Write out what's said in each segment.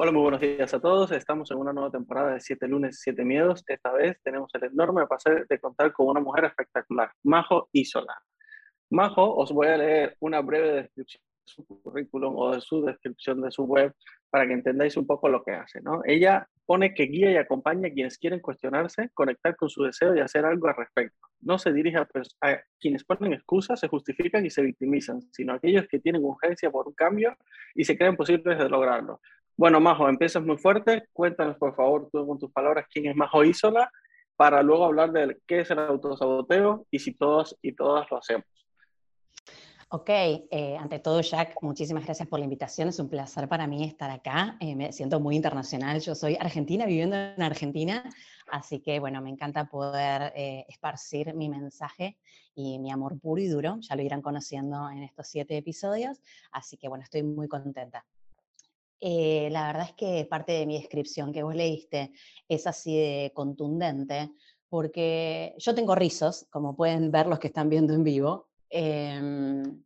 Hola, muy buenos días a todos. Estamos en una nueva temporada de 7 lunes, 7 miedos. Esta vez tenemos el enorme placer de contar con una mujer espectacular, Majo Isola. Majo, os voy a leer una breve descripción de su currículum o de su descripción de su web para que entendáis un poco lo que hace. ¿no? Ella pone que guía y acompaña a quienes quieren cuestionarse, conectar con su deseo y hacer algo al respecto. No se dirige a, a quienes ponen excusas, se justifican y se victimizan, sino a aquellos que tienen urgencia por un cambio y se creen posibles de lograrlo. Bueno, Majo, empiezas muy fuerte. Cuéntanos, por favor, tú con tus palabras, quién es Majo Isola, para luego hablar de qué es el autosaboteo y si todos y todas lo hacemos. Ok, eh, ante todo, Jack, muchísimas gracias por la invitación. Es un placer para mí estar acá. Eh, me siento muy internacional. Yo soy argentina, viviendo en Argentina, así que bueno, me encanta poder eh, esparcir mi mensaje y mi amor puro y duro. Ya lo irán conociendo en estos siete episodios, así que bueno, estoy muy contenta. Eh, la verdad es que parte de mi descripción que vos leíste es así de contundente, porque yo tengo rizos, como pueden ver los que están viendo en vivo, em,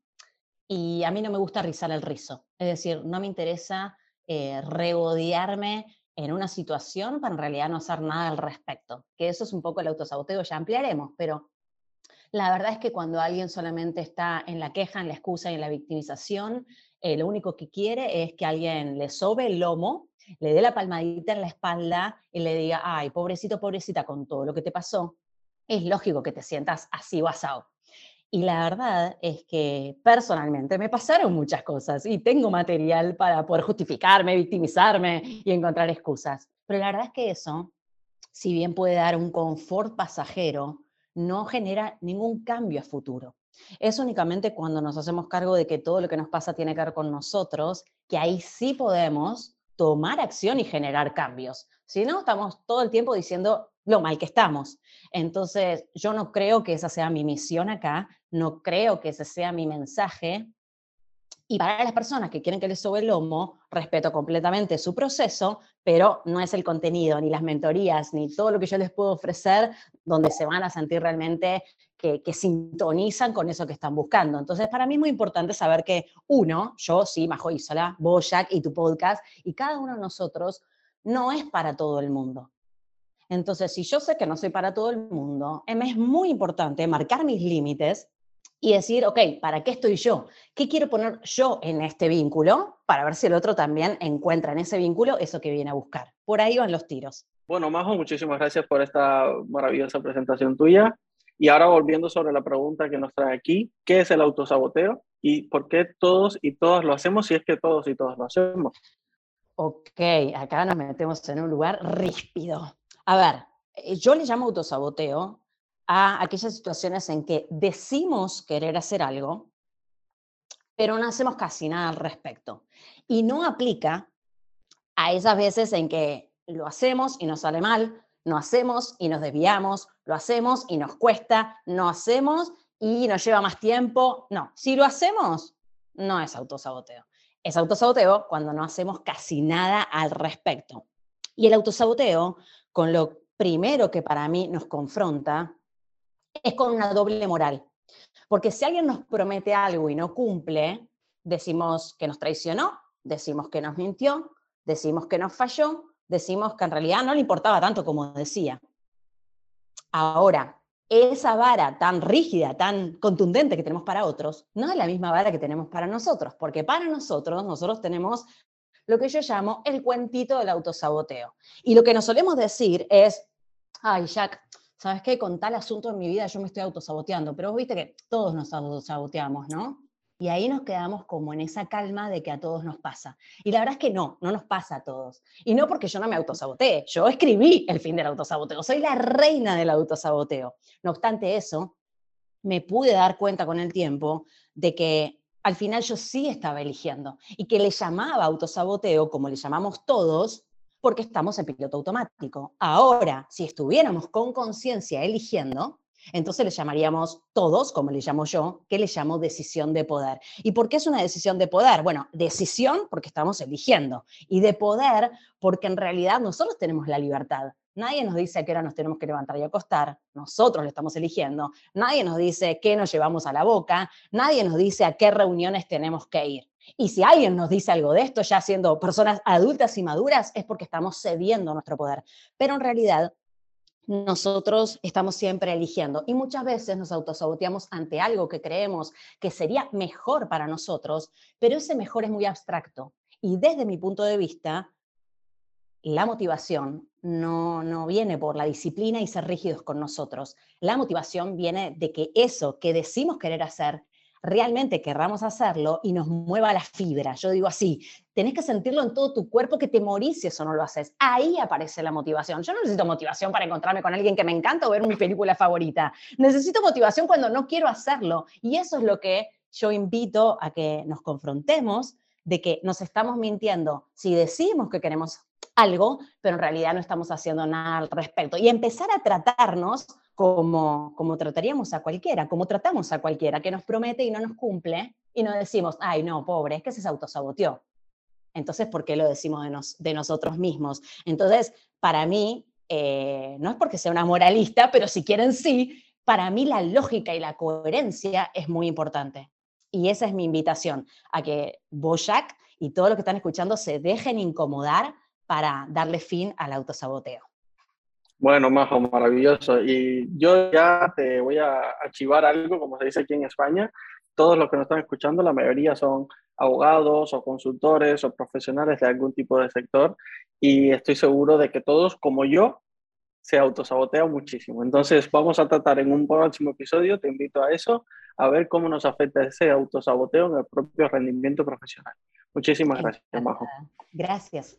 y a mí no me gusta rizar el rizo. Es decir, no me interesa eh, regodearme en una situación para en realidad no hacer nada al respecto. Que eso es un poco el autosaboteo, ya ampliaremos, pero la verdad es que cuando alguien solamente está en la queja, en la excusa y en la victimización, eh, lo único que quiere es que alguien le sobe el lomo, le dé la palmadita en la espalda y le diga, ay, pobrecito, pobrecita, con todo lo que te pasó, es lógico que te sientas así basado. Y la verdad es que personalmente me pasaron muchas cosas y tengo material para poder justificarme, victimizarme y encontrar excusas. Pero la verdad es que eso, si bien puede dar un confort pasajero, no genera ningún cambio a futuro. Es únicamente cuando nos hacemos cargo de que todo lo que nos pasa tiene que ver con nosotros, que ahí sí podemos tomar acción y generar cambios. Si no, estamos todo el tiempo diciendo lo mal que estamos. Entonces, yo no creo que esa sea mi misión acá, no creo que ese sea mi mensaje, y para las personas que quieren que les sobe el lomo, respeto completamente su proceso, pero no es el contenido, ni las mentorías, ni todo lo que yo les puedo ofrecer donde se van a sentir realmente que, sintonizan con eso que están buscando. Entonces, para mí es muy importante saber que uno, yo sí, Majo Isola, vos, y tu podcast, y cada uno de nosotros no es para todo el mundo. Entonces, si yo sé que no soy para todo el mundo, me es muy importante marcar mis límites y decir, ok, ¿para qué estoy yo? ¿Qué quiero poner yo en este vínculo? Para ver si el otro también encuentra en ese vínculo eso que viene a buscar. Por ahí van los tiros. Bueno, Majo, muchísimas gracias por esta maravillosa presentación tuya. Y ahora volviendo sobre la pregunta que nos trae aquí, ¿qué es el autosaboteo y por qué todos y todas lo hacemos si es que todos y todas lo hacemos? Ok, acá nos metemos en un lugar ríspido. A ver, eh, yo le llamo autosaboteo a aquellas situaciones en que decimos querer hacer algo, pero no hacemos casi nada al respecto. Y no aplica a esas veces en que lo hacemos y nos sale mal, no hacemos y nos desviamos, lo hacemos y nos cuesta, no hacemos y nos lleva más tiempo. No, si lo hacemos, no es autosaboteo. Es autosaboteo cuando no hacemos casi nada al respecto. Y el autosaboteo, con lo primero que para mí nos confronta, es con una doble moral. Porque si alguien nos promete algo y no cumple, decimos que nos traicionó, decimos que nos mintió, decimos que nos falló, decimos que en realidad no le importaba tanto como decía. Ahora, esa vara tan rígida, tan contundente que tenemos para otros, no es la misma vara que tenemos para nosotros, porque para nosotros, nosotros tenemos lo que yo llamo el cuentito del autosaboteo. Y lo que nos solemos decir es, ay, Jack, ¿sabes qué? Con tal asunto en mi vida yo me estoy autosaboteando, pero vos viste que todos nos autosaboteamos, ¿no? Y ahí nos quedamos como en esa calma de que a todos nos pasa. Y la verdad es que no, no nos pasa a todos. Y no porque yo no me autosabotee, yo escribí el fin del autosaboteo, soy la reina del autosaboteo. No obstante eso, me pude dar cuenta con el tiempo de que al final yo sí estaba eligiendo y que le llamaba autosaboteo, como le llamamos todos, porque estamos en piloto automático. Ahora, si estuviéramos con conciencia eligiendo, entonces le llamaríamos todos, como le llamo yo, que le llamo decisión de poder. ¿Y por qué es una decisión de poder? Bueno, decisión porque estamos eligiendo y de poder porque en realidad nosotros tenemos la libertad. Nadie nos dice a qué hora nos tenemos que levantar y acostar, nosotros lo estamos eligiendo. Nadie nos dice qué nos llevamos a la boca, nadie nos dice a qué reuniones tenemos que ir. Y si alguien nos dice algo de esto, ya siendo personas adultas y maduras, es porque estamos cediendo nuestro poder. Pero en realidad nosotros estamos siempre eligiendo y muchas veces nos autosaboteamos ante algo que creemos que sería mejor para nosotros, pero ese mejor es muy abstracto. Y desde mi punto de vista, la motivación no, no viene por la disciplina y ser rígidos con nosotros. La motivación viene de que eso que decimos querer hacer realmente querramos hacerlo y nos mueva la fibra. Yo digo así, tenés que sentirlo en todo tu cuerpo que te morís si eso no lo haces. Ahí aparece la motivación. Yo no necesito motivación para encontrarme con alguien que me encanta o ver mi película favorita. Necesito motivación cuando no quiero hacerlo. Y eso es lo que yo invito a que nos confrontemos de que nos estamos mintiendo si decimos que queremos algo, pero en realidad no estamos haciendo nada al respecto. Y empezar a tratarnos como, como trataríamos a cualquiera, como tratamos a cualquiera, que nos promete y no nos cumple, y no decimos, ay, no, pobre, es que se autosaboteó. Entonces, ¿por qué lo decimos de, de nosotros mismos? Entonces, para mí, eh, no es porque sea una moralista, pero si quieren sí, para mí la lógica y la coherencia es muy importante. Y esa es mi invitación, a que Boyac y todos los que están escuchando se dejen incomodar para darle fin al autosaboteo. Bueno, Majo, maravilloso. Y yo ya te voy a archivar algo, como se dice aquí en España. Todos los que nos están escuchando, la mayoría son abogados o consultores o profesionales de algún tipo de sector y estoy seguro de que todos, como yo, se autosabotean muchísimo. Entonces, vamos a tratar en un próximo episodio, te invito a eso, a ver cómo nos afecta ese autosaboteo en el propio rendimiento profesional. Muchísimas gracias, Majo. Gracias.